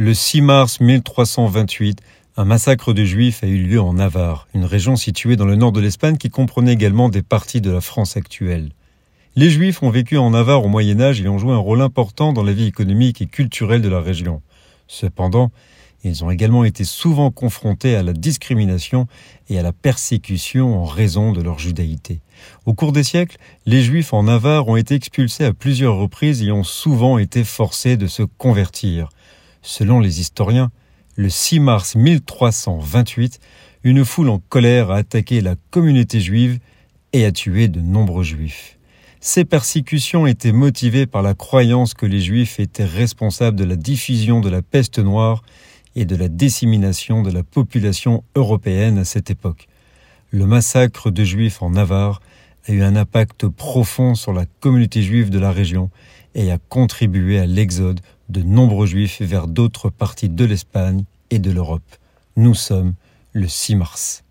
Le 6 mars 1328, un massacre de juifs a eu lieu en Navarre, une région située dans le nord de l'Espagne qui comprenait également des parties de la France actuelle. Les juifs ont vécu en Navarre au Moyen Âge et ont joué un rôle important dans la vie économique et culturelle de la région. Cependant, ils ont également été souvent confrontés à la discrimination et à la persécution en raison de leur judaïté. Au cours des siècles, les Juifs en Navarre ont été expulsés à plusieurs reprises et ont souvent été forcés de se convertir. Selon les historiens, le 6 mars 1328, une foule en colère a attaqué la communauté juive et a tué de nombreux juifs. Ces persécutions étaient motivées par la croyance que les juifs étaient responsables de la diffusion de la peste noire et de la dissémination de la population européenne à cette époque. Le massacre de juifs en Navarre a eu un impact profond sur la communauté juive de la région et a contribué à l'exode de nombreux juifs vers d'autres parties de l'Espagne et de l'Europe. Nous sommes le 6 mars.